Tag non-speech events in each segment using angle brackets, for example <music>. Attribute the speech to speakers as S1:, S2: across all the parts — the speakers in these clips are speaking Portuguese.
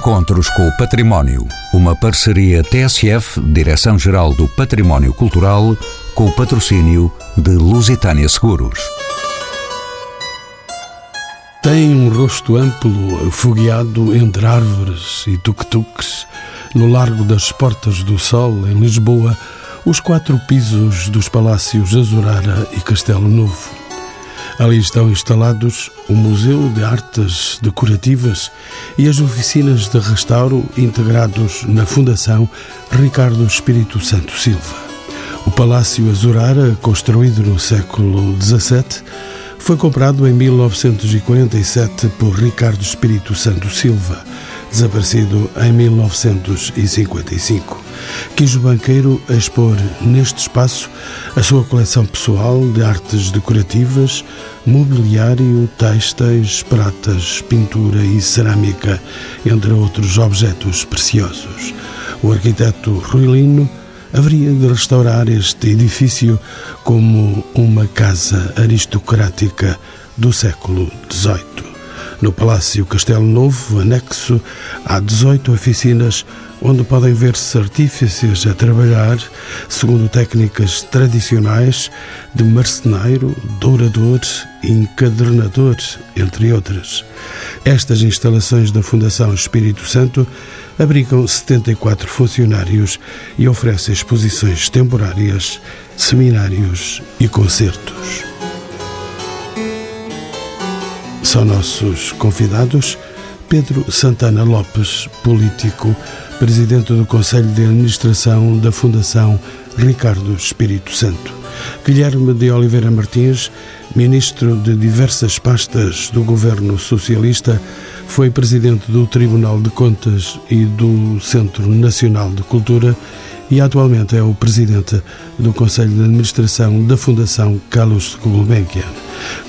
S1: Encontros com o Património. Uma parceria TSF, Direção-Geral do Património Cultural, com o patrocínio de Lusitânia Seguros.
S2: Tem um rosto amplo, afogueado entre árvores e tuk-tuks, no largo das Portas do Sol, em Lisboa, os quatro pisos dos palácios Azurara e Castelo Novo. Ali estão instalados o Museu de Artes Decorativas e as oficinas de restauro integrados na Fundação Ricardo Espírito Santo Silva. O Palácio Azurara, construído no século XVII, foi comprado em 1947 por Ricardo Espírito Santo Silva, desaparecido em 1955. Quis o banqueiro expor neste espaço a sua coleção pessoal de artes decorativas, mobiliário, têxteis, pratas, pintura e cerâmica, entre outros objetos preciosos. O arquiteto Rui Lino haveria de restaurar este edifício como uma casa aristocrática do século XVIII. No Palácio Castelo Novo, anexo, há 18 oficinas onde podem ver-se artífices a trabalhar segundo técnicas tradicionais de marceneiro, dourador e encadernador, entre outras. Estas instalações da Fundação Espírito Santo abrigam 74 funcionários e oferecem exposições temporárias, seminários e concertos. São nossos convidados Pedro Santana Lopes, político, presidente do Conselho de Administração da Fundação Ricardo Espírito Santo. Guilherme de Oliveira Martins, ministro de diversas pastas do governo socialista, foi presidente do Tribunal de Contas e do Centro Nacional de Cultura e atualmente é o presidente do Conselho de Administração da Fundação Carlos Gulbenkian.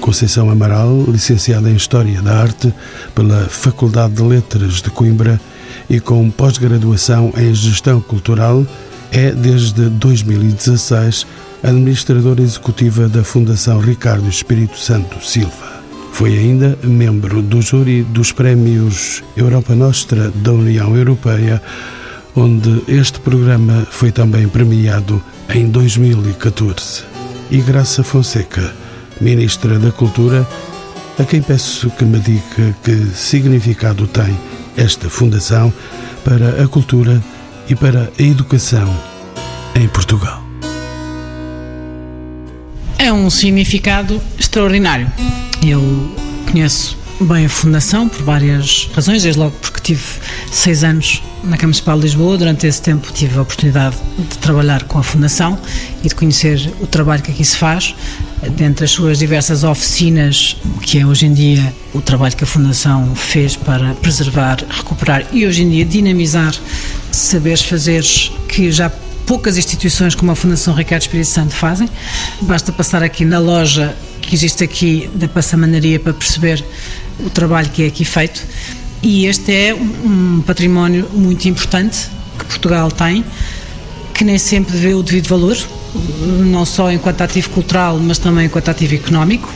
S2: Conceição Amaral, licenciada em História da Arte pela Faculdade de Letras de Coimbra e com pós-graduação em Gestão Cultural, é desde 2016 administradora executiva da Fundação Ricardo Espírito Santo Silva. Foi ainda membro do júri dos prémios Europa Nostra da União Europeia onde este programa foi também premiado em 2014. E Graça Fonseca, Ministra da Cultura, a quem peço que me diga que significado tem esta fundação para a cultura e para a educação em Portugal.
S3: É um significado extraordinário. Eu conheço bem a Fundação por várias razões, desde logo porque tive seis anos na Câmara Municipal de Lisboa. Durante esse tempo tive a oportunidade de trabalhar com a Fundação e de conhecer o trabalho que aqui se faz, dentre as suas diversas oficinas, que é hoje em dia o trabalho que a Fundação fez para preservar, recuperar e hoje em dia dinamizar saberes fazeres que já poucas instituições como a Fundação Ricardo Espírito Santo fazem. Basta passar aqui na loja que existe aqui da Passamanaria para perceber o trabalho que é aqui feito. E este é um património muito importante que Portugal tem, que nem sempre vê o devido valor, não só enquanto ativo cultural, mas também enquanto ativo económico,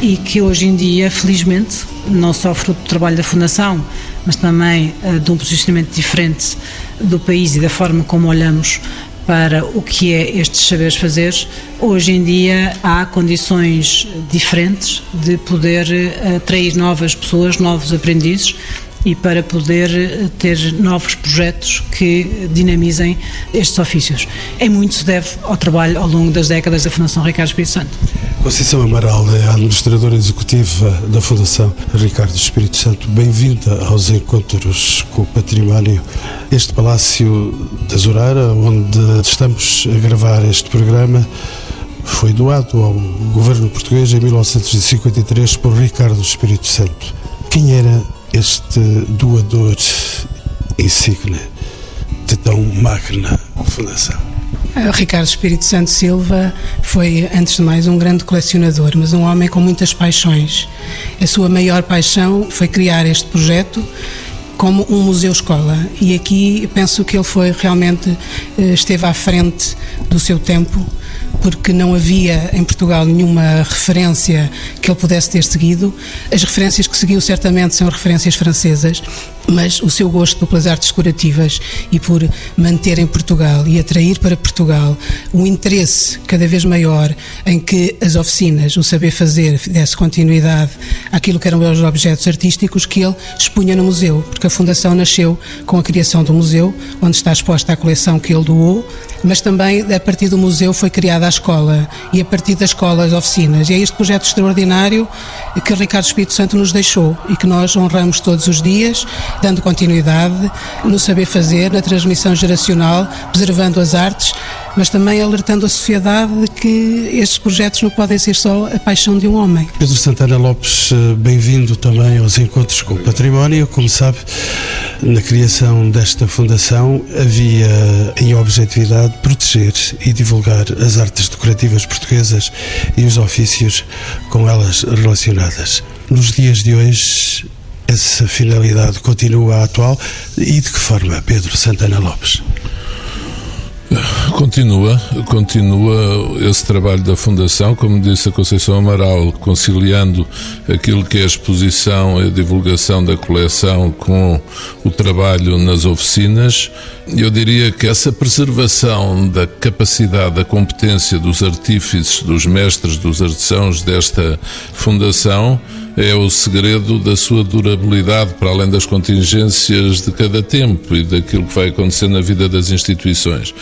S3: e que hoje em dia, felizmente, não só fruto do trabalho da Fundação, mas também uh, de um posicionamento diferente do país e da forma como olhamos para o que é estes saberes fazeres, hoje em dia há condições diferentes de poder eh, atrair novas pessoas, novos aprendizes e para poder eh, ter novos projetos que dinamizem estes ofícios. Em muito se deve ao trabalho ao longo das décadas da Fundação Ricardo Espírito Santo.
S2: Conceição Amaral é a administradora executiva da Fundação Ricardo Espírito Santo. Bem-vinda aos encontros com o património. Este Palácio da Zurara, onde estamos a gravar este programa, foi doado ao governo português em 1953 por Ricardo Espírito Santo. Quem era este doador insigne de tão magna fundação?
S4: Ricardo Espírito Santo Silva foi, antes de mais, um grande colecionador, mas um homem com muitas paixões. A sua maior paixão foi criar este projeto como um museu-escola. E aqui penso que ele foi realmente, eh, esteve à frente do seu tempo, porque não havia em Portugal nenhuma referência que ele pudesse ter seguido. As referências que seguiu certamente são referências francesas, mas o seu gosto pelas artes decorativas e por manter em Portugal e atrair para Portugal um interesse cada vez maior em que as oficinas, o saber fazer, desse continuidade àquilo que eram os objetos artísticos que ele expunha no museu, porque a Fundação nasceu com a criação do museu, onde está exposta a coleção que ele doou, mas também a partir do museu foi criada a escola e a partir da escola as oficinas. E é este projeto extraordinário que Ricardo Espírito Santo nos deixou e que nós honramos todos os dias dando continuidade no saber fazer, na transmissão geracional, preservando as artes, mas também alertando a sociedade de que estes projetos não podem ser só a paixão de um homem.
S2: Pedro Santana Lopes, eh, bem-vindo também aos Encontros com o Património. Como sabe, na criação desta fundação havia em objetividade proteger e divulgar as artes decorativas portuguesas e os ofícios com elas relacionadas. Nos dias de hoje, essa finalidade continua atual e de que forma, Pedro Santana Lopes?
S5: Continua, continua esse trabalho da Fundação, como disse a Conceição Amaral, conciliando aquilo que é a exposição e a divulgação da coleção com o trabalho nas oficinas. Eu diria que essa preservação da capacidade, da competência dos artífices, dos mestres, dos artesãos desta Fundação é o segredo da sua durabilidade, para além das contingências de cada tempo e daquilo que vai acontecer na vida das instituições.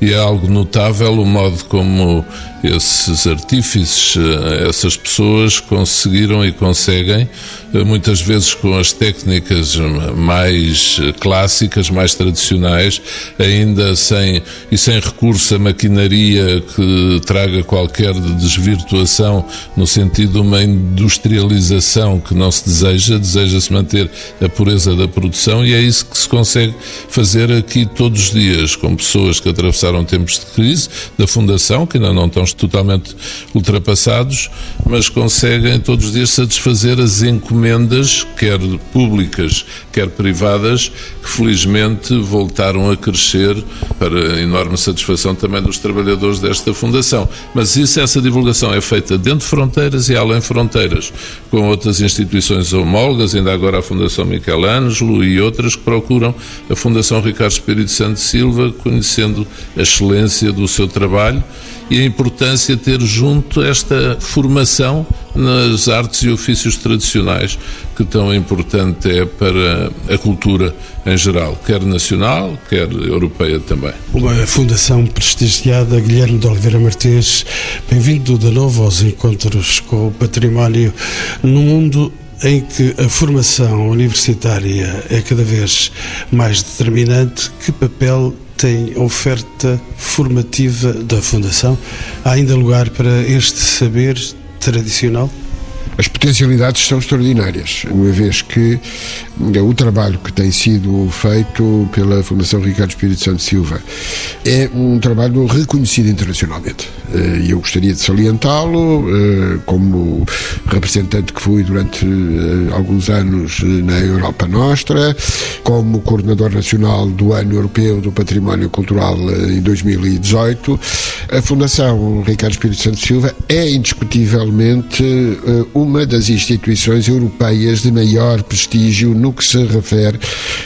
S5: E é algo notável o modo como esses artífices, eh, essas pessoas conseguiram e conseguem, eh, muitas vezes com as técnicas mais clássicas, mais tradicionais, ainda sem e sem recurso a maquinaria que traga qualquer desvirtuação no sentido de uma industrialização que não se deseja, deseja-se manter a pureza da produção e é isso que se consegue fazer aqui todos os dias, com pessoas que atravessaram tempos de crise, da Fundação, que ainda não estão totalmente ultrapassados, mas conseguem todos os dias satisfazer as encomendas, quer públicas, quer privadas, que felizmente voltaram a crescer para enorme satisfação também dos trabalhadores desta fundação. Mas isso, essa divulgação é feita dentro de fronteiras e além fronteiras, com outras instituições homólogas, ainda agora a Fundação Michelangelo e outras que procuram a Fundação Ricardo Espírito Santo Silva, conhecendo a excelência do seu trabalho e a importância de ter junto esta formação nas artes e ofícios tradicionais, que tão importante é para a cultura em geral, quer nacional, quer europeia também.
S2: Uma fundação prestigiada, Guilherme de Oliveira Martins, bem-vindo de novo aos encontros com o património no mundo em que a formação universitária é cada vez mais determinante, que papel tem oferta formativa da Fundação? Há ainda lugar para este saber tradicional?
S6: As potencialidades são extraordinárias, uma vez que é o trabalho que tem sido feito pela Fundação Ricardo Espírito Santo Silva é um trabalho reconhecido internacionalmente. Eh, e eu gostaria de salientá-lo eh, como representante que fui durante eh, alguns anos na Europa Nostra, como coordenador nacional do Ano Europeu do Património Cultural em 2018. A Fundação Ricardo Espírito Santo Silva é indiscutivelmente uma das instituições europeias de maior prestígio no que se refere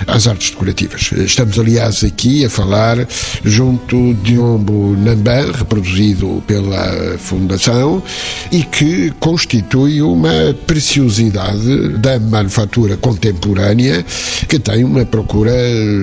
S6: às artes decorativas. Estamos, aliás, aqui a falar junto de Ombo Namban, reproduzido pela Fundação, e que constitui uma preciosidade da manufatura contemporânea que tem uma procura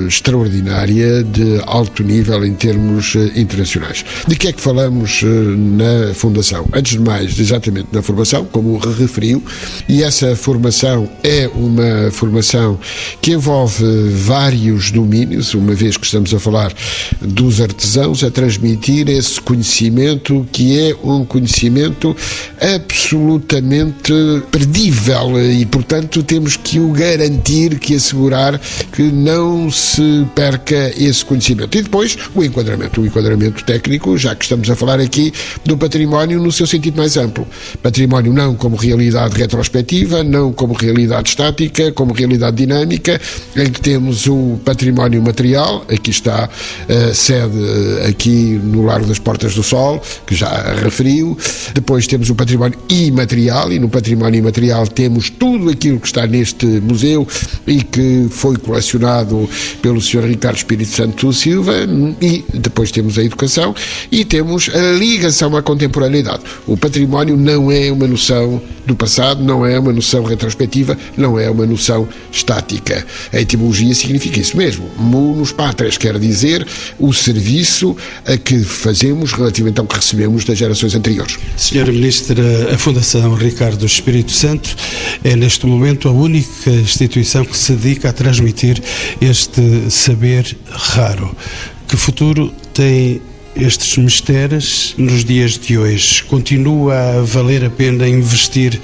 S6: extraordinária de alto nível em termos internacionais. De que é que falamos eh, na Fundação? Antes de mais, exatamente na formação, como referiu, e essa formação é uma formação que envolve vários domínios, uma vez que estamos a falar dos artesãos, a transmitir esse conhecimento que é um conhecimento absolutamente perdível e, portanto, temos que o garantir, que assegurar que não se perca esse conhecimento. E depois o enquadramento, o enquadramento técnico, já que estamos a falar aqui do património no seu sentido mais amplo. Património não como realização realidade retrospectiva, não como realidade estática, como realidade dinâmica, em que temos o património material, aqui está a sede aqui no Largo das Portas do Sol, que já referiu, depois temos o património imaterial, e no património imaterial temos tudo aquilo que está neste museu e que foi colecionado pelo Sr. Ricardo Espírito Santo Silva, e depois temos a educação e temos a ligação à contemporaneidade. O património não é uma noção do passado, não é uma noção retrospectiva, não é uma noção estática. A etimologia significa isso mesmo. Munus patres quer dizer o serviço a que fazemos relativamente ao que recebemos das gerações anteriores.
S2: Senhora Ministra, a Fundação Ricardo Espírito Santo é neste momento a única instituição que se dedica a transmitir este saber raro. Que futuro tem estes mistérios nos dias de hoje? Continua a valer a pena investir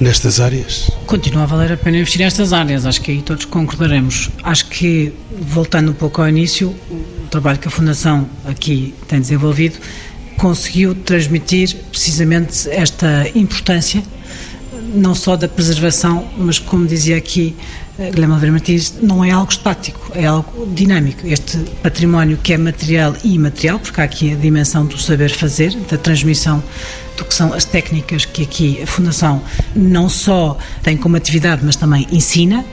S2: nestas áreas?
S3: Continua a valer a pena investir nestas áreas, acho que aí todos concordaremos. Acho que, voltando um pouco ao início, o trabalho que a Fundação aqui tem desenvolvido conseguiu transmitir precisamente esta importância, não só da preservação, mas como dizia aqui Guilherme Oliveira Martins, não é algo estático, é algo dinâmico. Este património que é material e imaterial, porque há aqui a dimensão do saber fazer, da transmissão do que são as técnicas que aqui a Fundação não só tem como atividade, mas também ensina.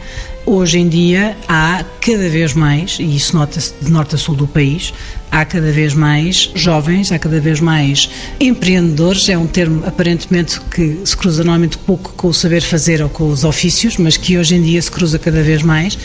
S3: Hoje em dia há cada vez mais, e isso nota-se de norte a sul do país, há cada vez mais jovens, há cada vez mais empreendedores, é um termo aparentemente que se cruza normalmente pouco com o saber fazer ou com os ofícios, mas que hoje em dia se cruza cada vez mais,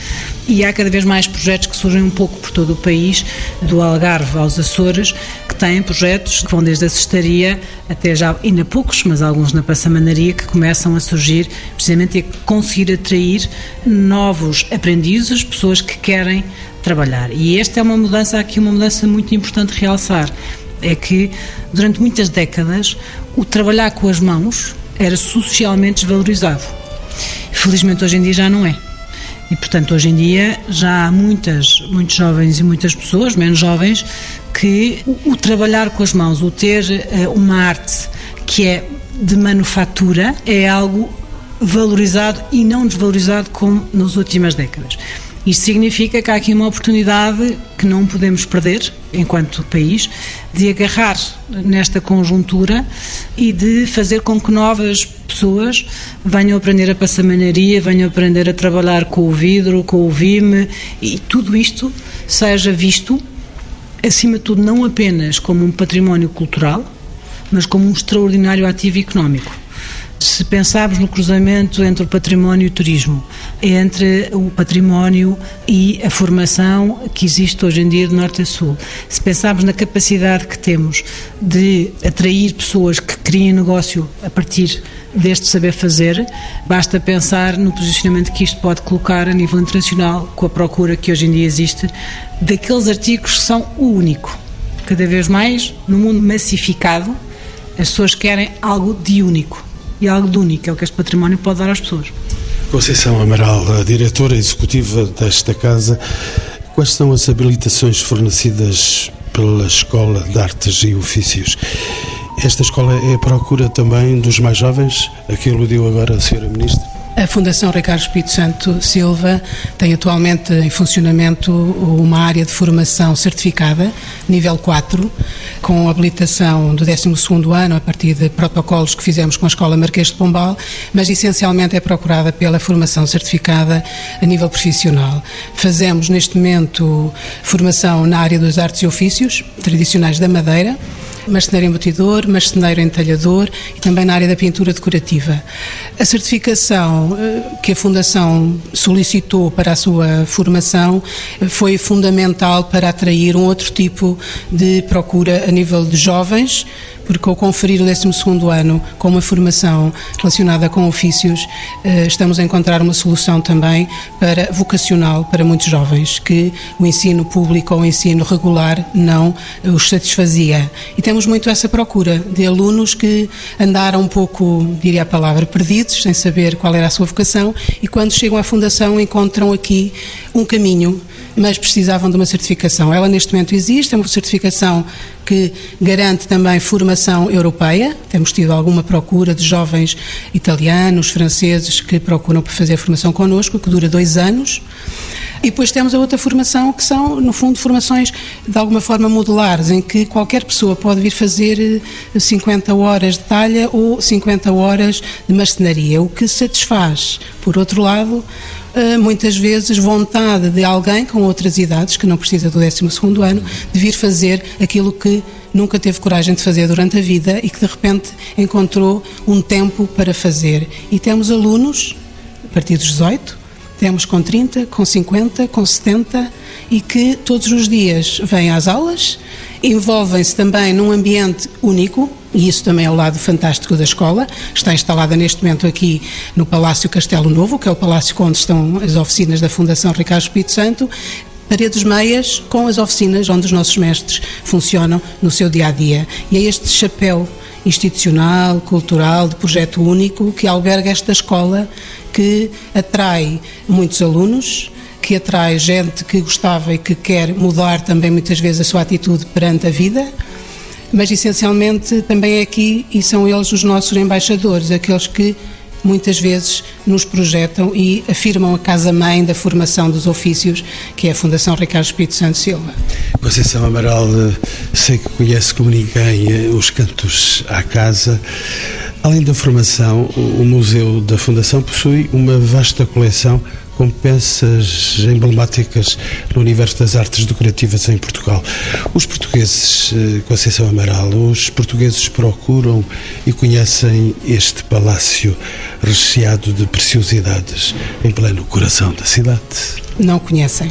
S3: e há cada vez mais projetos que surgem um pouco por todo o país, do Algarve aos Açores, que têm projetos que vão desde a cestaria até já, ainda poucos, mas alguns na passamanaria, que começam a surgir precisamente a conseguir atrair novos aprendizes, pessoas que querem trabalhar. E esta é uma mudança, aqui uma mudança muito importante realçar, é que durante muitas décadas o trabalhar com as mãos era socialmente desvalorizado. Felizmente hoje em dia já não é. E portanto hoje em dia já há muitas, muitos jovens e muitas pessoas, menos jovens, que o, o trabalhar com as mãos, o ter uh, uma arte que é de manufatura é algo valorizado e não desvalorizado como nas últimas décadas. Isto significa que há aqui uma oportunidade que não podemos perder, enquanto país, de agarrar nesta conjuntura e de fazer com que novas pessoas venham aprender a passamanaria, venham aprender a trabalhar com o vidro, com o vime e tudo isto seja visto, acima de tudo, não apenas como um património cultural, mas como um extraordinário ativo económico. Se pensarmos no cruzamento entre o património e o turismo, entre o património e a formação que existe hoje em dia de norte a sul, se pensarmos na capacidade que temos de atrair pessoas que criem negócio a partir deste saber fazer, basta pensar no posicionamento que isto pode colocar a nível internacional, com a procura que hoje em dia existe, daqueles artigos que são o único. Cada vez mais, no mundo massificado, as pessoas querem algo de único e algo de único, é o que este património pode dar às pessoas.
S2: Conceição Amaral, diretora executiva desta casa, quais são as habilitações fornecidas pela Escola de Artes e Ofícios? Esta escola é a procura também dos mais jovens, a que aludiu agora a Sra. Ministra?
S4: A Fundação Ricardo Espírito Santo Silva tem atualmente em funcionamento uma área de formação certificada, nível 4, com habilitação do 12º ano, a partir de protocolos que fizemos com a Escola Marquês de Pombal, mas essencialmente é procurada pela formação certificada a nível profissional. Fazemos neste momento formação na área dos artes e ofícios tradicionais da Madeira, marceneiro embutidor, marceneiro entalhador e também na área da pintura decorativa. A certificação eh, que a Fundação solicitou para a sua formação eh, foi fundamental para atrair um outro tipo de procura a nível de jovens, porque ao conferir o 12 ano com uma formação relacionada com ofícios, eh, estamos a encontrar uma solução também para vocacional para muitos jovens, que o ensino público ou o ensino regular não os satisfazia. E temos muito essa procura de alunos que andaram um pouco, diria a palavra, perdidos, sem saber qual era a sua vocação, e quando chegam à Fundação encontram aqui um caminho mas precisavam de uma certificação. Ela neste momento existe, é uma certificação que garante também formação europeia. Temos tido alguma procura de jovens italianos, franceses que procuram fazer formação connosco, que dura dois anos. E depois temos a outra formação, que são, no fundo, formações de alguma forma modulares, em que qualquer pessoa pode vir fazer 50 eh, horas de talha ou 50 horas de marcenaria, o que satisfaz, por outro lado, muitas vezes vontade de alguém com outras idades, que não precisa do 12 ano, de vir fazer aquilo que nunca teve coragem de fazer durante a vida e que de repente encontrou um tempo para fazer. E temos alunos, a partir dos 18, temos com 30, com 50, com 70 e que todos os dias vêm às aulas, envolvem-se também num ambiente único, e isso também é o lado fantástico da escola. Está instalada neste momento aqui no Palácio Castelo Novo, que é o palácio onde estão as oficinas da Fundação Ricardo Espírito Santo, paredes meias com as oficinas onde os nossos mestres funcionam no seu dia a dia. E é este chapéu institucional, cultural, de projeto único que alberga esta escola que atrai muitos alunos, que atrai gente que gostava e que quer mudar também muitas vezes a sua atitude perante a vida, mas essencialmente também é aqui e são eles os nossos embaixadores, aqueles que muitas vezes nos projetam e afirmam a casa-mãe da formação dos ofícios, que é a Fundação Ricardo Espírito Santo Silva.
S2: Conceição Amaral, sei que conhece como ninguém eh, os cantos à casa. Além da formação, o Museu da Fundação possui uma vasta coleção com peças emblemáticas no universo das artes decorativas em Portugal. Os portugueses, eh, Conceição Amaral, os portugueses procuram e conhecem este palácio recheado de preciosidades em pleno coração da cidade?
S4: Não conhecem.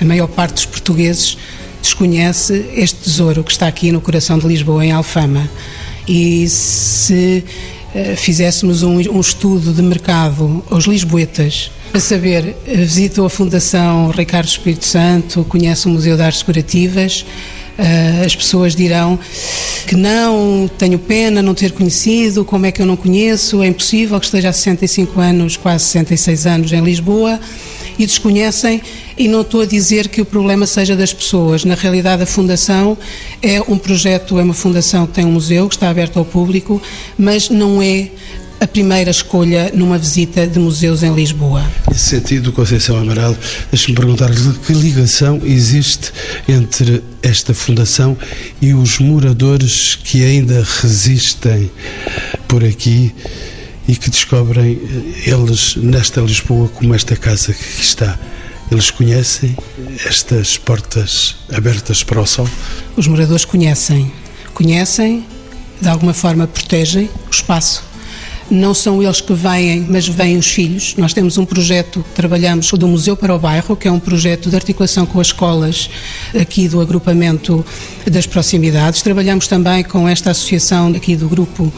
S4: A maior parte dos portugueses desconhece este tesouro que está aqui no coração de Lisboa, em Alfama. E se uh, fizéssemos um, um, estudo de mercado aos lisboetas, para saber, visitou a Fundação Ricardo Espírito Santo, conhece o Museu de Artes Decorativas, uh, as pessoas dirão que não, tenho pena não ter conhecido, como é que eu não conheço, é impossível que esteja há 65 anos, quase 66 anos em Lisboa, e desconhecem e não estou a dizer que o problema seja das pessoas. Na realidade, a Fundação é um projeto, é uma fundação que tem um museu que está aberto ao público, mas não é a primeira escolha numa visita de museus em Lisboa.
S2: Nesse sentido, Conceição Amaral, deixe-me perguntar-lhe que ligação existe entre esta fundação e os moradores que ainda resistem por aqui e que descobrem eh, eles nesta Lisboa como esta casa que aqui está. Eles conhecem estas portas abertas para o sol?
S4: Os moradores conhecem. Conhecem, de alguma forma protegem o espaço. Não são eles que vêm, mas vêm os filhos. Nós temos um projeto que trabalhamos do Museu para o Bairro, que é um projeto de articulação com as escolas aqui do agrupamento das proximidades. Trabalhamos também com esta associação aqui do grupo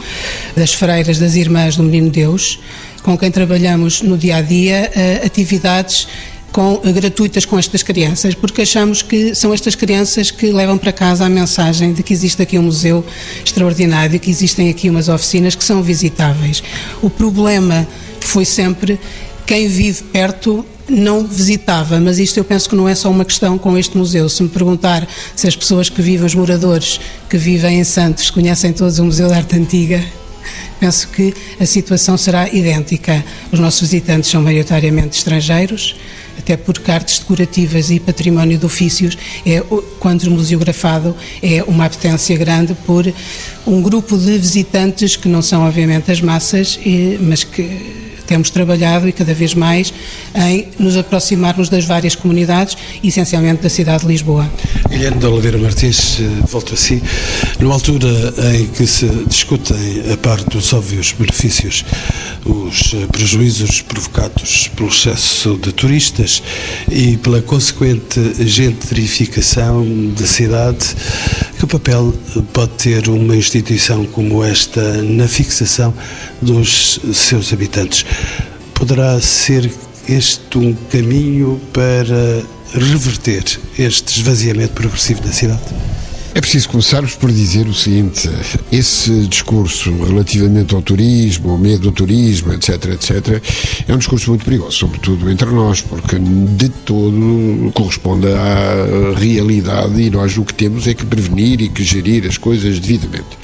S4: das freiras das Irmãs do Menino Deus, com quem trabalhamos no dia a dia eh, atividades com, gratuitas com estas crianças, porque achamos que são estas crianças que levam para casa a mensagem de que existe aqui um museu extraordinário, que existem aqui umas oficinas que são visitáveis. O problema foi sempre quem vive perto não visitava, mas isto eu penso que não é só uma questão com este museu. Se me perguntar se as pessoas que vivem, os moradores que vivem em Santos, conhecem todos o Museu da Arte Antiga, penso que a situação será idêntica. Os nossos visitantes são maioritariamente estrangeiros, até porque artes decorativas e património de ofícios, é, quando museografado, é uma apetência grande por um grupo de visitantes que não são, obviamente, as massas, mas que temos trabalhado e cada vez mais em nos aproximarmos das várias comunidades, essencialmente da cidade de Lisboa.
S2: Guilherme de Oliveira Martins, eh, volto a si. Numa altura em que se discutem, a parte dos óbvios benefícios, os eh, prejuízos provocados pelo excesso de turistas e pela consequente gentrificação da cidade, que papel pode ter uma instituição como esta na fixação dos seus habitantes? Poderá ser este um caminho para reverter este esvaziamento progressivo da cidade?
S6: É preciso começarmos por dizer o seguinte: esse discurso relativamente ao turismo, ao medo do turismo, etc., etc., é um discurso muito perigoso, sobretudo entre nós, porque de todo corresponde à realidade e nós o que temos é que prevenir e que gerir as coisas devidamente.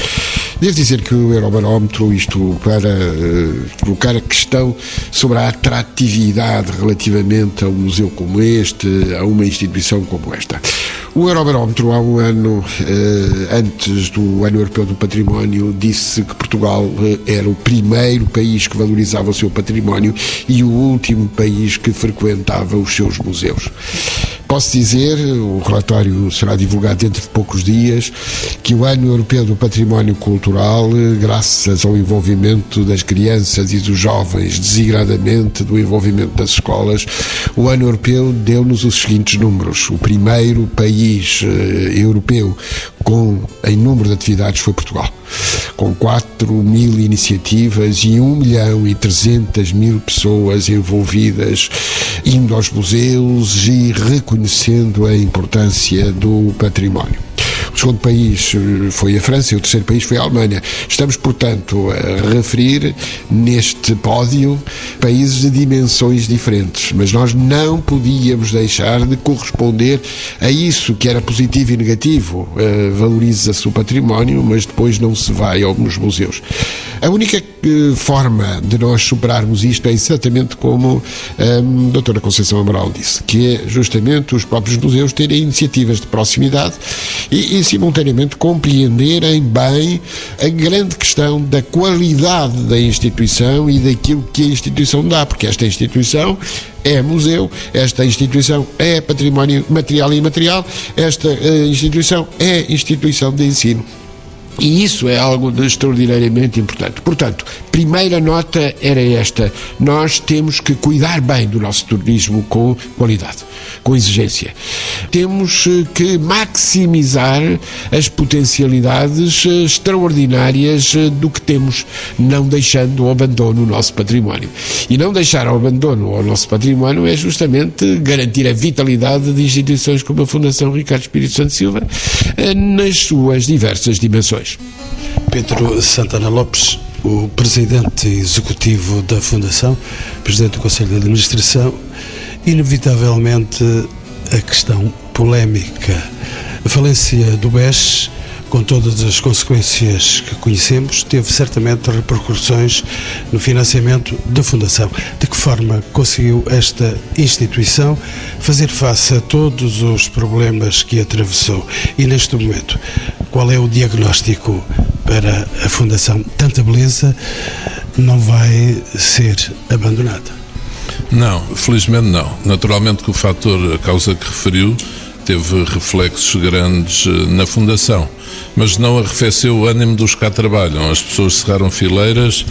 S6: Devo dizer que o Eurobarómetro, isto para uh, colocar a questão sobre a atratividade relativamente a um museu como este, a uma instituição como esta. O Eurobarómetro, há um ano, eh, antes do Ano Europeu do Património, disse que Portugal eh, era o primeiro país que valorizava o seu património e o último país que frequentava os seus museus. Posso dizer, o relatório será divulgado dentro de poucos dias, que o Ano Europeu do Património Cultural, graças ao envolvimento das crianças e dos jovens, desigradamente do envolvimento das escolas, o Ano Europeu deu-nos os seguintes números. O primeiro país uh, europeu com em número de atividades foi Portugal, com 4 mil iniciativas e 1 milhão e 300 mil pessoas envolvidas, indo aos museus e reconhecendo a importância do património. Segundo país eh, foi a França e o terceiro país foi a Alemanha. Estamos, portanto, a referir neste pódio países de dimensões diferentes, mas nós não podíamos deixar de corresponder a isso que era positivo e negativo. Uh, Valoriza-se o património, mas depois não se vai aos museus. A única uh, forma de nós superarmos isto é exatamente como a doutora Conceição Amaral disse, que é justamente os próprios museus terem iniciativas de proximidade e, e simultaneamente compreenderem bem a grande questão da qualidade da instituição e daquilo que a instituição dá, porque esta instituição é museu, esta instituição é património material e imaterial, esta uh, instituição é instituição de ensino. E isso é algo de extraordinariamente importante. Portanto, primeira nota era esta: nós temos que cuidar bem do nosso turismo com qualidade, com exigência. Temos eh, que maximizar as potencialidades eh, extraordinárias eh, do que temos, não deixando o abandono o nosso património. E não deixar o abandono ao nosso património é justamente garantir a vitalidade de instituições como a Fundação Ricardo Espírito Santo Silva nas suas diversas dimensões.
S2: Pedro Santana Lopes, o presidente executivo da Fundação, presidente do Conselho de Administração, inevitavelmente a questão polémica. A falência do BES, com todas as consequências que conhecemos, teve certamente repercussões no financiamento da Fundação. De que forma conseguiu esta instituição fazer face a todos os problemas que atravessou? E neste momento, qual é o diagnóstico para a Fundação Tanta Beleza não vai ser abandonada?
S5: Não, felizmente não. Naturalmente que o fator, a causa que referiu, teve reflexos grandes eh, na Fundação, mas não arrefeceu o ânimo dos que cá trabalham. As pessoas cerraram fileiras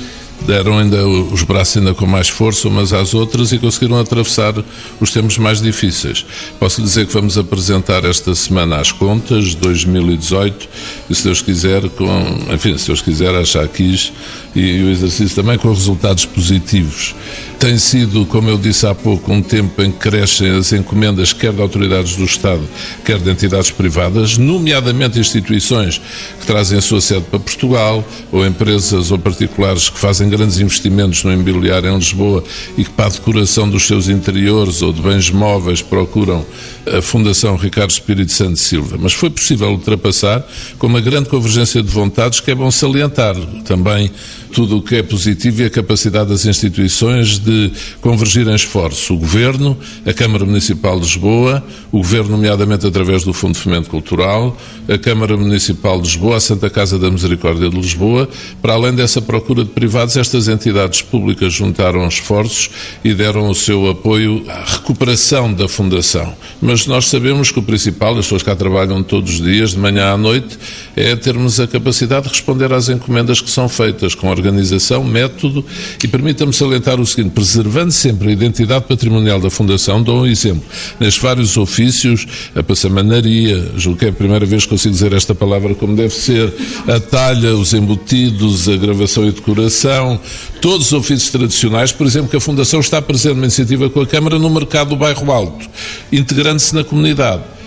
S5: deram ainda os braços ainda com mais força umas às outras e conseguiram atravessar os tempos mais difíceis. Posso dizer que vamos apresentar esta semana as contas de 2018 e se Deus quiser, com, enfim, se Deus quiser, achar quis e, e o exercício também com resultados positivos. Tem sido, como eu disse há pouco, um tempo em que crescem as encomendas quer de autoridades do Estado, quer de entidades privadas, nomeadamente instituições que trazem a sua sede para Portugal, ou empresas ou particulares que fazem grandes investimentos no imobiliário em Lisboa e que para a decoração dos seus interiores ou de bens móveis procuram a Fundação Ricardo Espírito Santo Silva. Mas foi possível ultrapassar com uma grande convergência de vontades que é bom salientar. Também tudo o que é positivo e a capacidade das instituições de convergir em esforço. O Governo, a Câmara Municipal de Lisboa, o Governo, nomeadamente através do Fundo de Fomento Cultural, a Câmara Municipal de Lisboa, a Santa Casa da Misericórdia de Lisboa. Para além dessa procura de privados, estas entidades públicas juntaram esforços e deram o seu apoio à recuperação da Fundação. Mas nós sabemos que o principal, as pessoas cá trabalham todos os dias, de manhã à noite, é termos a capacidade de responder às encomendas que são feitas com organização, método e permita-me salientar o seguinte, preservando sempre a identidade patrimonial da Fundação, dou um exemplo. Nestes vários ofícios, a passamanaria, julgo que é a primeira vez que consigo dizer esta palavra como deve ser, a talha, os embutidos, a gravação e decoração, todos os ofícios tradicionais, por exemplo, que a Fundação está presente numa iniciativa com a Câmara no mercado do Bairro Alto, integrando-se na comunidade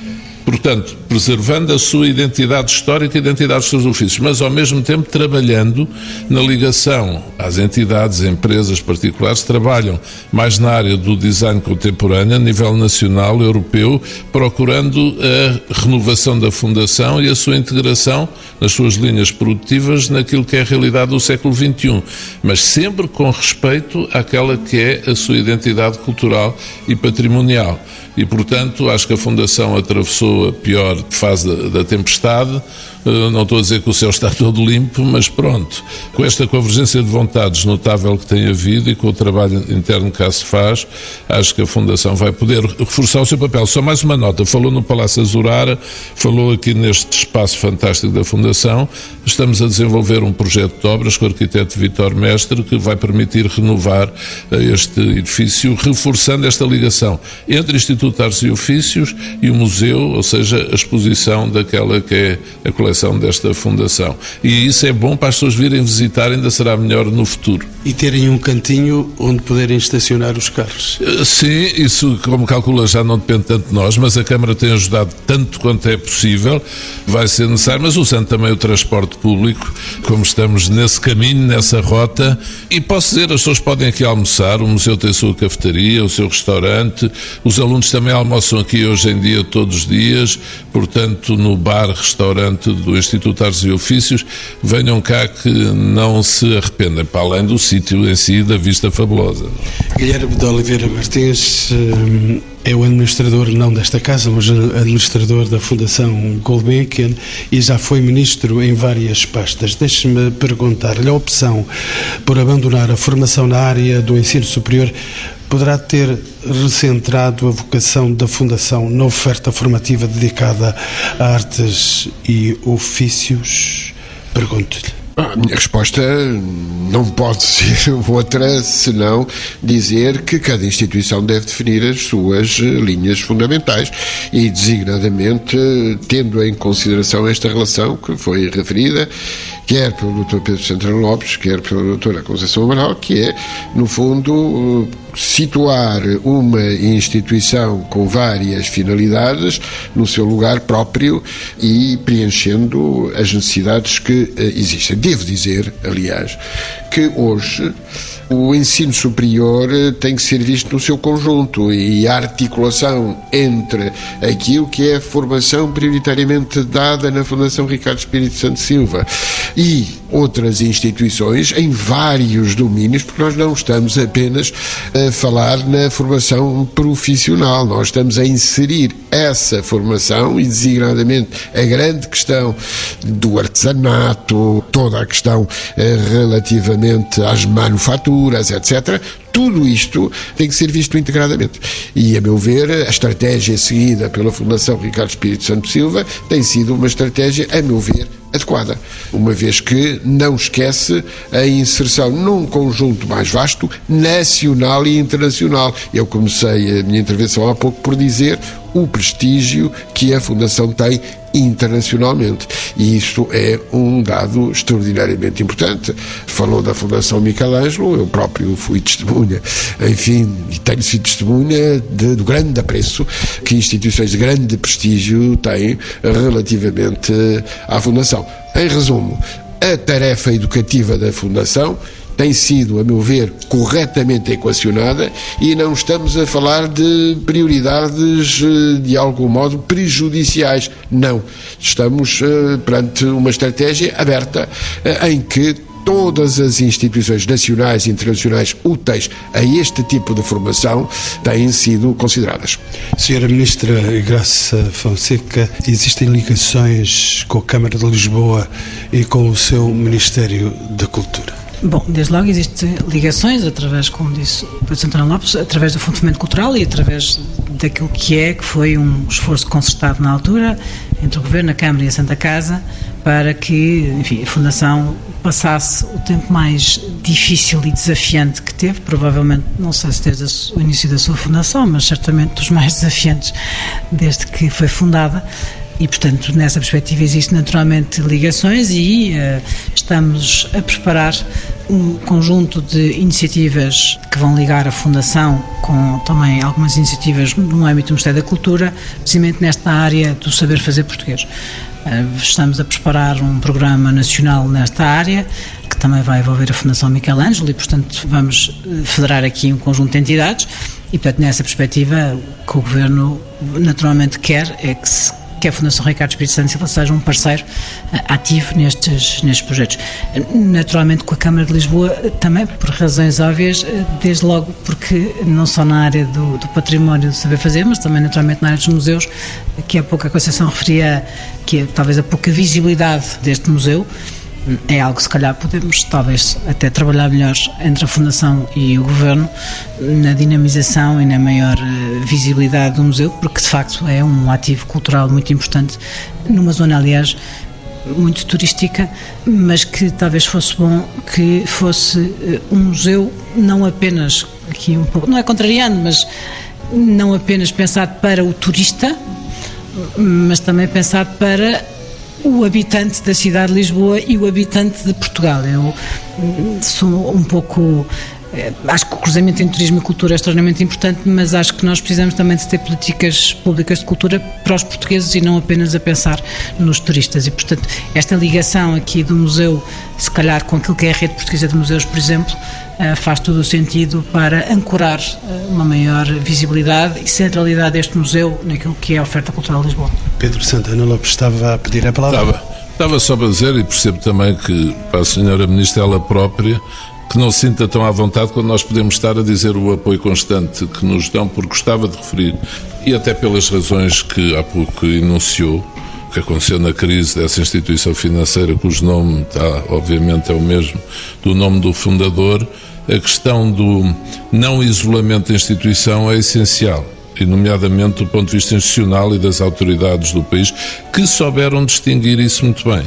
S5: Portanto, preservando a sua identidade histórica e identidade dos seus ofícios, mas ao mesmo tempo trabalhando na ligação às entidades, empresas particulares trabalham mais na área do design contemporâneo, a nível nacional, europeu, procurando a renovação da Fundação e a sua integração nas suas linhas produtivas naquilo que é a realidade do século XXI, mas sempre com respeito àquela que é a sua identidade cultural e patrimonial. E, portanto, acho que a Fundação atravessou a pior fase da, da tempestade, não estou a dizer que o céu está todo limpo, mas pronto. Com esta convergência de vontades notável que tem havido e com o trabalho interno que cá se faz, acho que a Fundação vai poder reforçar o seu papel. Só mais uma nota: falou no Palácio Azurara, falou aqui neste espaço fantástico da Fundação. Estamos a desenvolver um projeto de obras com o arquiteto Vitor Mestre que vai permitir renovar eh, este edifício, reforçando esta ligação entre Instituto de Artes e Ofícios e o museu, ou seja, a exposição daquela que é a coleção eleição desta fundação. E isso é bom para as pessoas virem visitar, ainda será melhor no futuro.
S2: E terem um cantinho onde poderem estacionar os carros.
S5: Eh, sim, isso, como calcula, já não depende tanto de nós, mas a Câmara tem ajudado tanto quanto é possível, vai ser necessário, mas usando também o transporte público, como estamos nesse caminho, nessa rota. E posso dizer, as pessoas podem aqui almoçar, o museu tem a sua cafetaria, o seu restaurante, os alunos também almoçam aqui hoje em dia todos os dias, portanto, no bar, restaurante do Instituto Artes e Ofícios, venham cá que não se arrependem, para além do sítio em si da vista fabulosa.
S2: Guilherme de Oliveira Martins eh, é o administrador, não desta casa, mas administrador da Fundação Gulbenkian e já foi ministro em várias pastas. Deixe-me perguntar-lhe, a opção por abandonar a formação na área do ensino superior poderá ter recentrado a vocação da Fundação na oferta formativa dedicada a artes e ofícios? Pergunto-lhe.
S6: A minha resposta não pode <laughs> ser outra senão dizer que cada instituição deve definir as suas linhas fundamentais e, designadamente, tendo em consideração esta relação que foi referida, quer pelo Dr. Pedro Centrão Lopes, quer pela doutora Conceição Amaral, que é, no fundo, situar uma instituição com várias finalidades no seu lugar próprio e preenchendo as necessidades que eh, existem. Devo dizer, aliás, que hoje o ensino superior eh, tem que ser visto no seu conjunto e a articulação entre aquilo que é a formação prioritariamente dada na Fundação Ricardo Espírito Santo Silva e outras instituições em vários domínios, porque nós não estamos apenas a falar na formação profissional, nós estamos a inserir essa formação e designadamente a grande questão do artesanato, toda a questão eh, relativamente às manufaturas, etc. Tudo isto tem que ser visto integradamente. E, a meu ver, a estratégia seguida pela Fundação Ricardo Espírito Santo Silva tem sido uma estratégia, a meu ver, adequada, uma vez que não esquece a inserção num conjunto mais vasto, nacional e internacional. Eu comecei a minha intervenção há pouco por dizer o prestígio que a Fundação tem internacionalmente. E isto é um dado extraordinariamente importante. Falou da Fundação Michelangelo, eu próprio fui testemunha, enfim, e tenho sido testemunha de, do grande apreço que instituições de grande prestígio têm relativamente à Fundação. Em resumo, a tarefa educativa da Fundação tem sido, a meu ver, corretamente equacionada e não estamos a falar de prioridades eh, de algum modo prejudiciais. Não. Estamos uh, perante uma estratégia aberta uh, em que todas as instituições nacionais e internacionais úteis a este tipo de formação têm sido consideradas.
S2: Senhora Ministra Graça Fonseca, existem ligações com a Câmara de Lisboa e com o seu Ministério da Cultura?
S3: Bom, desde logo existem ligações, através, como disse o Pedro Santana Lopes, através do Fundamento Cultural e através daquilo que é, que foi um esforço concertado na altura entre o Governo, a Câmara e a Santa Casa, para que, enfim, a Fundação passasse o tempo mais difícil e desafiante que teve, provavelmente, não sei se desde o início da sua fundação, mas certamente dos mais <laughs> desafiantes desde que foi fundada, e, portanto, nessa perspectiva existem naturalmente ligações e uh, estamos a preparar um conjunto de iniciativas que vão ligar a Fundação com também algumas iniciativas no âmbito do Ministério da Cultura, precisamente nesta área do saber fazer português. Uh, estamos a preparar um programa nacional nesta área que também vai envolver a Fundação Michelangelo e, portanto, vamos eh, federar aqui um conjunto de entidades e, portanto, nessa perspectiva, o que o Governo naturalmente quer é que se que a Fundação Ricardo Espírito Santo Silva seja um parceiro eh, ativo nestes, nestes projetos. Naturalmente com a Câmara de Lisboa também por razões óbvias, eh, desde logo porque não só na área do, do património do saber fazer, mas também naturalmente na área dos museus, que há pouco a Conceição referia que é talvez a pouca visibilidade deste museu, é algo que se calhar podemos talvez até trabalhar melhor entre a Fundação e o Governo na dinamização e na maior eh, visibilidade do museu, porque de facto é um ativo cultural muito importante, numa zona, aliás, muito turística, mas que talvez fosse bom que fosse eh, um museu não apenas, aqui um pouco, não é contrariando, mas não apenas pensado para o turista, mas também pensado para o habitante da cidade de Lisboa e o habitante de Portugal. Eu sou um pouco Acho que o cruzamento entre turismo e cultura é extremamente importante, mas acho que nós precisamos também de ter políticas públicas de cultura para os portugueses e não apenas a pensar nos turistas. E, portanto, esta ligação aqui do museu, se calhar com aquilo que é a rede portuguesa de museus, por exemplo, eh, faz todo o sentido para ancorar eh, uma maior visibilidade e centralidade deste museu naquilo que é a oferta cultural de Lisboa.
S2: Pedro Santana Lopes estava a pedir a palavra.
S5: Estava, estava só para dizer, e percebo também que para a senhora Ministra ela própria, que não se sinta tão à vontade quando nós podemos estar a dizer o apoio constante que nos dão, porque gostava de referir, e até pelas razões que há pouco enunciou, que aconteceu na crise dessa instituição financeira, cujo nome está, obviamente, é o mesmo do nome do fundador, a questão do não isolamento da instituição é essencial e nomeadamente do ponto de vista institucional e das autoridades do país, que souberam distinguir isso muito bem.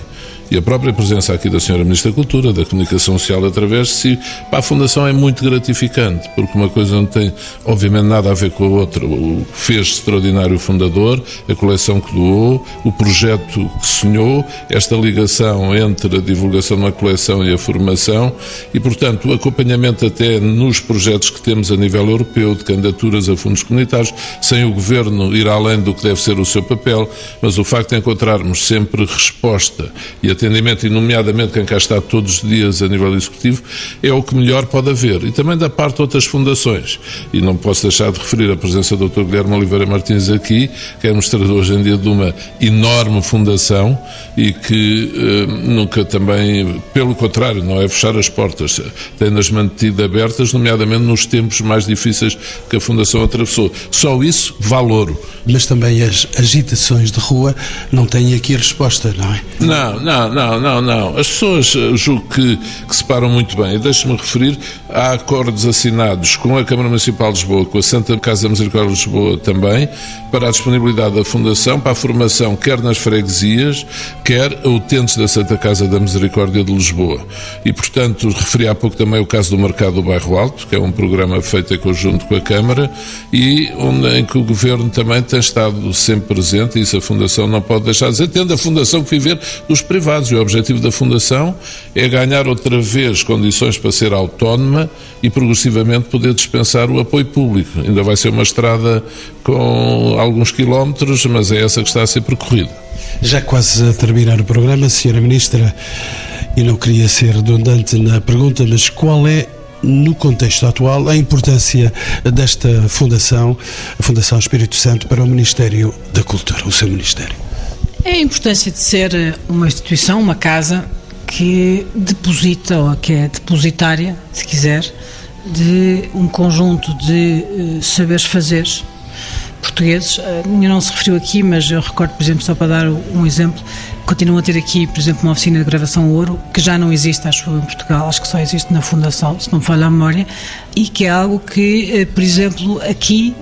S5: E a própria presença aqui da Sra. Ministra da Cultura, da Comunicação Social através de si, para a Fundação é muito gratificante, porque uma coisa não tem, obviamente, nada a ver com a outra. O que fez extraordinário o fundador, a coleção que doou, o projeto que sonhou, esta ligação entre a divulgação uma coleção e a formação, e, portanto, o acompanhamento até nos projetos que temos a nível europeu, de candidaturas a fundos comunitários, sem o Governo ir além do que deve ser o seu papel, mas o facto de encontrarmos sempre resposta e atendimento, e nomeadamente quem cá está todos os dias a nível executivo, é o que melhor pode haver. E também da parte de outras fundações. E não posso deixar de referir a presença do Dr. Guilherme Oliveira Martins aqui, que é administrador hoje em dia de uma enorme fundação e que eh, nunca também, pelo contrário, não é fechar as portas, tem-nas mantido abertas, nomeadamente nos tempos mais difíceis que a Fundação atravessou. Só isso vale ouro.
S2: Mas também as agitações de rua não têm aqui resposta, não é?
S5: Não, não, não, não, não, As pessoas eh, julgo que, que se param muito bem. Deixe-me referir, há acordos assinados com a Câmara Municipal de Lisboa, com a Santa Casa Misericórdia de Lisboa também, para a disponibilidade da Fundação, para a formação quer nas freguesias, quer a utentes da Santa Casa da Misericórdia de Lisboa. E, portanto, referi há pouco também o caso do Mercado do Bairro Alto, que é um programa feito em conjunto com a Câmara e onde, em que o Governo também tem estado sempre presente, e isso a Fundação não pode deixar de dizer, tendo a Fundação que viver dos privados. E o objetivo da Fundação é ganhar outra vez condições para ser autónoma e progressivamente poder dispensar o apoio público. Ainda vai ser uma estrada com alguns quilómetros, mas é essa que está a ser percorrida.
S2: Já quase a terminar o programa, Sra. Ministra, e não queria ser redundante na pergunta, mas qual é no contexto atual, a importância desta fundação, a Fundação Espírito Santo, para o Ministério da Cultura, o seu Ministério?
S3: É a importância de ser eh, uma instituição, uma casa que deposita, ou que é depositária, se quiser, de um conjunto de uh, saberes fazeres portugueses. Uh, não se referiu aqui, mas eu recordo, por exemplo, só para dar um exemplo, continuam a ter aqui, por exemplo, uma oficina de gravação ouro, que já não existe, acho em Portugal, acho que só existe na Fundação, se não me falha a memória, e que é algo que, por exemplo, aqui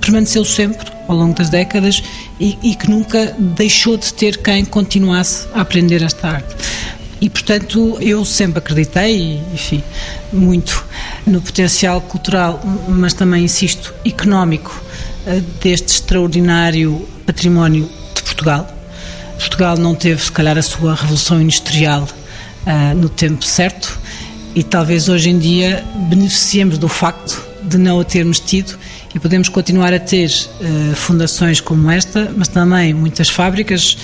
S3: permaneceu sempre ao longo das décadas e, e que nunca deixou de ter quem continuasse a aprender esta arte. E, portanto, eu sempre acreditei, enfim, muito no potencial cultural, mas também, insisto, económico eh, deste extraordinário património de Portugal. Portugal não teve, se calhar, a sua revolução industrial uh, no tempo certo e talvez hoje em dia beneficiemos do facto de não a termos tido e podemos continuar a ter uh, fundações como esta, mas também muitas fábricas,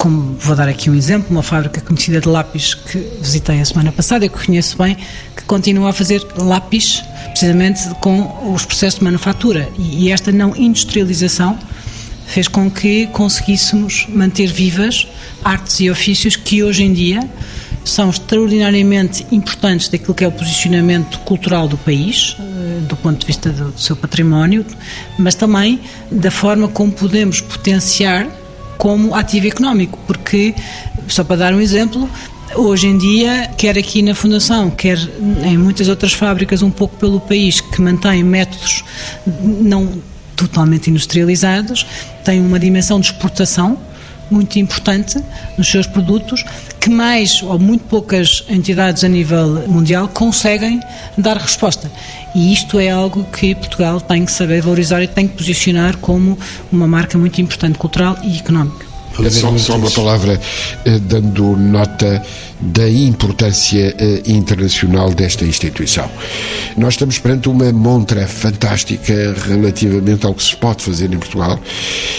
S3: como vou dar aqui um exemplo, uma fábrica conhecida de lápis que visitei a semana passada e que conheço bem, que continua a fazer lápis precisamente com os processos de manufatura. E, esta não industrialização fez com que conseguíssemos manter vivas artes e ofícios que hoje em dia são extraordinariamente importantes daquilo que é o posicionamento cultural do país, eh, do ponto de vista do, seu património, mas também da forma como podemos potenciar como ativo económico, porque, só para dar um exemplo, Hoje em dia, quer aqui na Fundação, quer em muitas outras fábricas um pouco pelo país que mantêm métodos não totalmente industrializados, têm uma dimensão de exportação muito importante nos seus produtos, que mais ou muito poucas entidades a nível mundial conseguem dar resposta. E isto é algo que Portugal tem que saber valorizar e tem que posicionar como uma marca muito importante cultural e económica.
S6: Só, só, uma palavra eh, dando nota da importância eh, internacional desta instituição. Nós estamos perante uma montra fantástica relativamente ao que se pode fazer em Portugal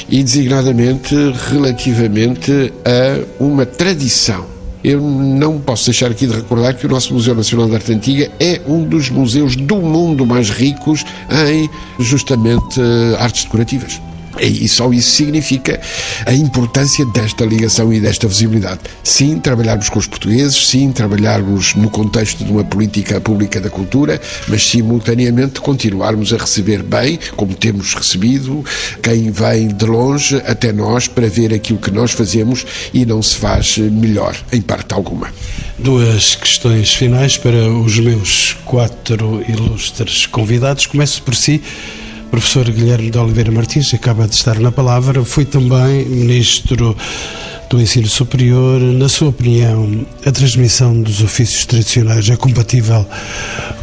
S6: e, designadamente, relativamente a uma tradição eu não posso deixar aqui de recordar que o nosso Museu Nacional de Arte Antiga é um dos museus do mundo mais ricos em justamente eh, artes decorativas. E só isso significa a importância desta ligação e desta visibilidade. Sim, trabalharmos com os portugueses, sim, trabalharmos no contexto de uma política pública da cultura, mas simultaneamente continuarmos a receber bem, como temos recebido, quem vem de longe até nós para ver aquilo que nós fazemos e não se faz melhor, em parte alguma.
S2: Duas questões finais para os meus quatro ilustres convidados. Começo por si. Professor Guilherme de Oliveira Martins acaba de estar na palavra, foi também ministro do ensino superior, na sua opinião, a transmissão dos ofícios tradicionais é compatível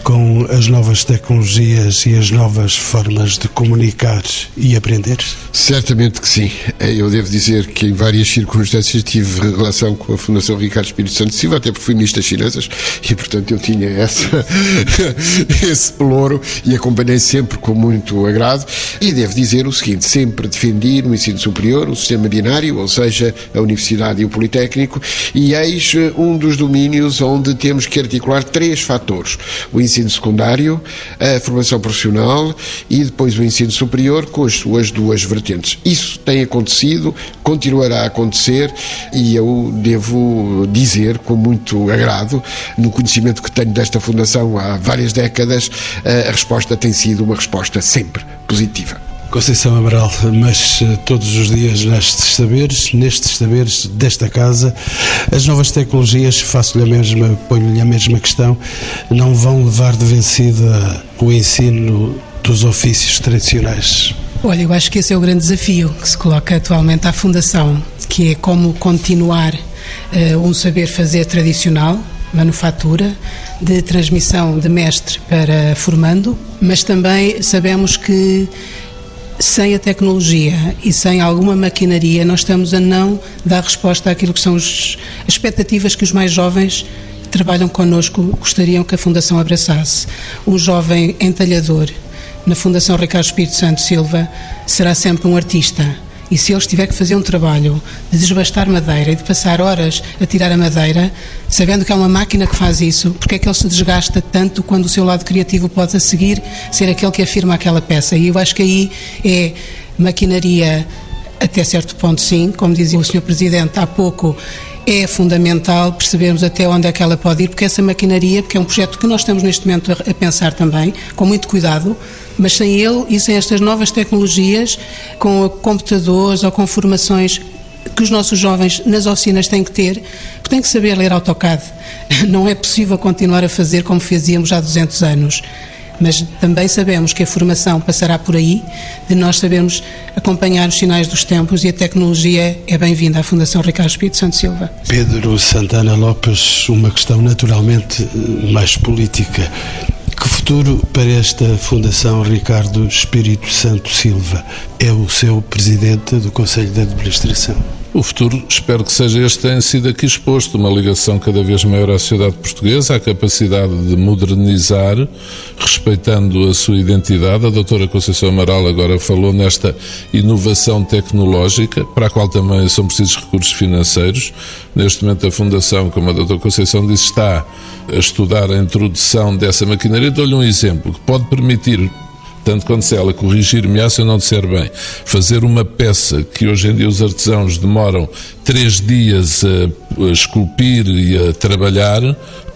S2: com as novas tecnologias e as novas formas de comunicar e aprender?
S6: Certamente que sim. Eu devo dizer que em várias circunstâncias tive relação com a Fundação Ricardo Espírito Santo Silva, até porque fui ministro das Finanças e, portanto, eu tinha essa, <laughs> esse pelouro e acompanhei sempre com muito agrado. E devo dizer o seguinte: sempre defendi no ensino superior o sistema binário, ou seja, a Universidade Universidade e o Politécnico, e eis eh, um dos domínios onde temos que articular três fatores: o ensino secundário, a formação profissional e depois o ensino superior, com as suas duas vertentes. Isso tem acontecido, continuará a acontecer, e eu devo dizer com muito agrado, no conhecimento que tenho desta Fundação há várias décadas, eh, a resposta tem sido uma resposta sempre positiva.
S2: Conceição Amaral, mas eh, todos os dias nestes saberes, nestes saberes desta casa, as novas tecnologias, faço-lhe a mesma, ponho-lhe a mesma questão, não vão levar de vencida o ensino dos ofícios tradicionais?
S4: Olha, eu acho que esse é o grande desafio que se coloca atualmente à Fundação, que é como continuar uh, um saber fazer tradicional, manufatura, de transmissão de mestre para formando, mas também sabemos que sem a tecnologia e sem alguma maquinaria, nós estamos a não dar resposta àquilo que são as expectativas que os mais jovens que trabalham connosco gostariam que a Fundação abraçasse. Um jovem entalhador na Fundação Ricardo Espírito Santo Silva será sempre um artista e se ele tiver que fazer um trabalho de desbastar madeira e de passar horas a tirar a madeira, sabendo que é uma máquina que faz isso, porque é que ele se desgasta tanto quando o seu lado criativo pode a seguir ser aquele que afirma aquela peça? E eu acho que aí é maquinaria até certo ponto, sim, como dizia o Sr. Presidente há pouco, é fundamental percebermos até onde é que ela pode ir, porque essa maquinaria, porque é um projeto que nós estamos neste momento a, pensar também, com muito cuidado, mas sem ele e sem estas novas tecnologias, com computadores ou com formações que os nossos jovens nas oficinas têm que ter, porque têm que saber ler AutoCAD. <laughs> Não é possível continuar a fazer como fazíamos há 200 anos mas também sabemos que a formação passará por aí, de nós sabermos acompanhar os sinais dos tempos e a tecnologia é bem-vinda à Fundação Ricardo Espírito Santo Silva.
S2: Pedro Santana Lopes, uma questão naturalmente eh, mais política. Que futuro para esta Fundação Ricardo Espírito Santo Silva? É o seu presidente do Conselho de Administração.
S5: O futuro, espero que seja este, tem sido aqui exposto, uma ligação cada vez maior à sociedade portuguesa, à capacidade de modernizar, respeitando a sua identidade. A doutora Conceição Amaral agora falou nesta inovação tecnológica, para a qual também são precisos recursos financeiros. Neste momento a Fundação, como a doutora Conceição disse, está a estudar a introdução dessa maquinaria. Dou-lhe um exemplo que pode permitir tanto quanto se ela corrigir-me se eu não disser bem, fazer uma peça que hoje em dia os artesãos demoram três dias a, a esculpir e a trabalhar,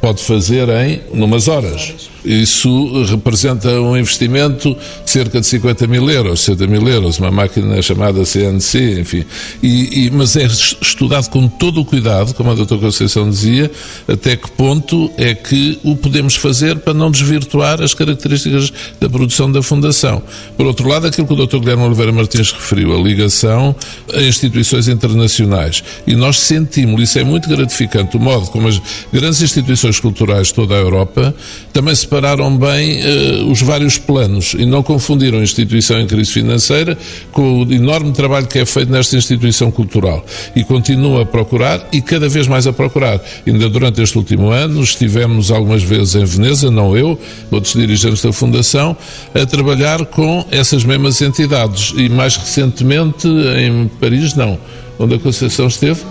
S5: pode fazer em numas horas. Isso representa um investimento de cerca de 50 mil euros, 60 mil euros, uma máquina chamada CNC, enfim. E, e, mas é estudado com todo o cuidado, como a doutora Conceição dizia, até que ponto é que o podemos fazer para não desvirtuar as características da produção da Fundação. Por outro lado, aquilo que o doutor Guilherme Oliveira Martins referiu, a ligação a instituições internacionais. E nós sentimos, isso é muito gratificante, o modo como as grandes instituições culturais de toda a Europa também se separaram bem uh, os vários planos e não confundiram a instituição em crise financeira com o enorme trabalho que é feito nesta instituição cultural. E continua a procurar e cada vez mais a procurar. Ainda durante este último ano estivemos algumas vezes em Veneza, não eu, outros dirigentes da Fundação, a trabalhar com essas mesmas entidades e mais recentemente em Paris, não. Onde a Conceição esteve?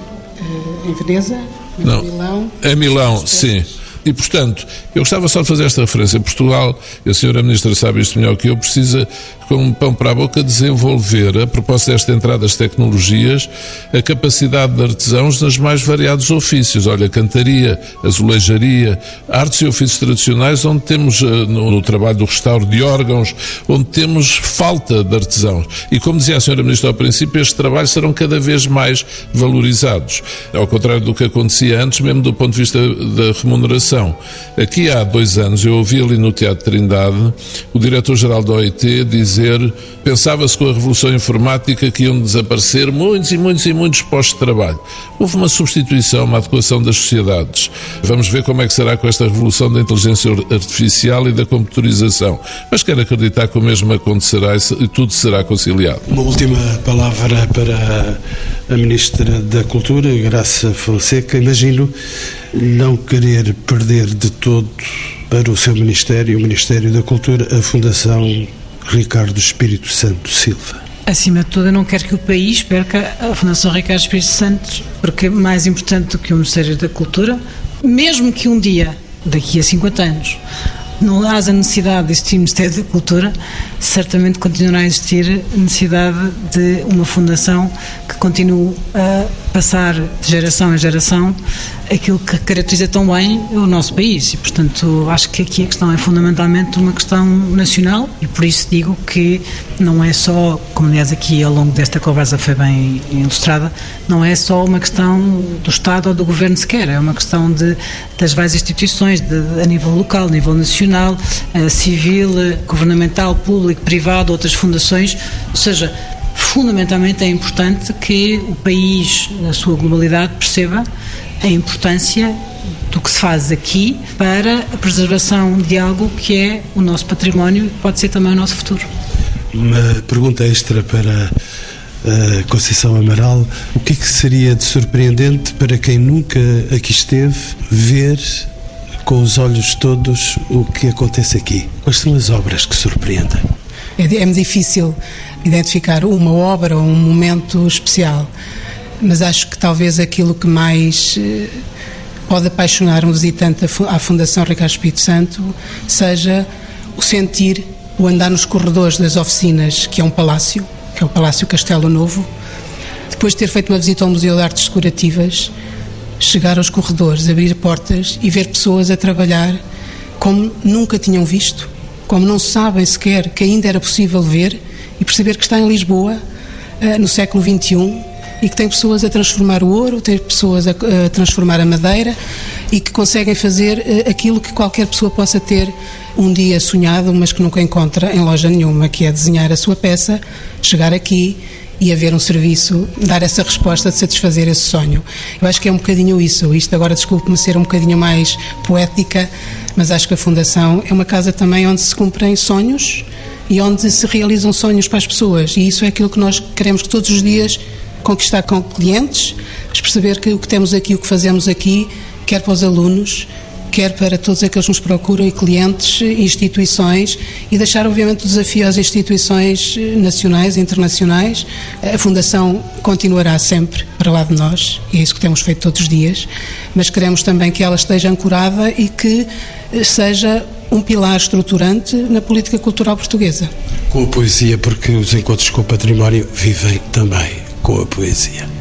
S4: Em Veneza, em
S5: não.
S4: Milão.
S5: Em Milão, sim. E, portanto, eu gostava só de fazer esta referência. Portugal, e a senhora Ministra sabe isto melhor que eu, precisa, com um pão para a boca, desenvolver, a propósito desta entrada das tecnologias, a capacidade de artesãos nos mais variados ofícios. Olha, cantaria, azulejaria, artes e ofícios tradicionais, onde temos, eh, no, no trabalho do restauro de órgãos, onde temos falta de artesãos. E, como dizia a senhora Ministra ao princípio, estes trabalhos serão cada vez mais valorizados. Ao contrário do que acontecia antes, mesmo do ponto de vista da remuneração Aqui há dois anos eu ouvi ali no Teatro Trindade o diretor-geral da OIT dizer pensava-se com a revolução informática que iam desaparecer muitos e muitos e muitos postos de trabalho. Houve uma substituição, uma adequação das sociedades. Vamos ver como é que será com esta revolução da inteligência artificial e da computarização. Mas quero acreditar que o mesmo acontecerá e tudo será conciliado.
S2: Uma última palavra para a Ministra da Cultura, Graça Fonseca. Imagino não querer perder de todo para o seu Ministério, o Ministério da Cultura, a Fundação Ricardo Espírito Santo Silva.
S3: Acima de tudo, eu não quero que o país perca a Fundação Ricardo Espírito Santo, porque é mais importante do que o Ministério da Cultura, mesmo que um dia, daqui a 50 anos, não haja necessidade de existir Ministério da Cultura, certamente continuará a existir necessidade de uma fundação que continue a passar de geração em geração aquilo que caracteriza tão bem o nosso país. E, portanto, acho que aqui a questão é fundamentalmente uma questão nacional e por isso digo que não é só, como aliás aqui ao longo desta conversa foi bem ilustrada, não é só uma questão do Estado ou do Governo sequer, é uma questão de, das várias instituições de, a nível local, a nível nacional, a civil, governamental, público, privado, outras fundações, ou seja, fundamentalmente é importante que o país, na sua globalidade, perceba a importância do que se faz aqui para a preservação de algo que é o nosso património e pode ser também o nosso futuro.
S2: Uma pergunta extra para a Conceição Amaral. O que, é que seria de surpreendente para quem nunca aqui esteve ver com os olhos todos o que acontece aqui? Quais são as obras que surpreendem?
S4: É, é difícil identificar uma obra ou um momento especial. Mas acho que talvez aquilo que mais eh, pode apaixonar um visitante à Fundação Ricardo Espírito Santo seja o sentir, o andar nos corredores das oficinas, que é um palácio, que é o Palácio Castelo Novo, depois de ter feito uma visita ao Museu de Artes Decorativas, chegar aos corredores, abrir portas e ver pessoas a trabalhar como nunca tinham visto, como não sabem sequer que ainda era possível ver e perceber que está em Lisboa, eh, no século XXI, e que tem pessoas a transformar o ouro, tem pessoas a, a transformar a madeira e que conseguem fazer uh, aquilo que qualquer pessoa possa ter um dia sonhado, mas que nunca encontra em loja nenhuma, que é desenhar a sua peça, chegar aqui e haver um serviço, dar essa resposta de satisfazer esse sonho. Eu acho que é um bocadinho isso. Isto agora, desculpe-me ser um bocadinho mais poética, mas acho que a Fundação é uma casa também onde se cumprem sonhos e onde se realizam sonhos para as pessoas. E isso é aquilo que nós queremos que todos os dias conquistar com clientes, perceber que o que temos aqui, o que fazemos aqui, quer para os alunos, quer para todos aqueles que nos procuram e clientes, instituições e deixar obviamente o desafio às instituições nacionais e internacionais. A Fundação continuará sempre para lá de nós e é isso que temos feito todos os dias, mas queremos também que ela esteja ancorada e que seja um pilar estruturante na política cultural portuguesa.
S2: Com a poesia, porque os encontros com o património vivem também com a poesia.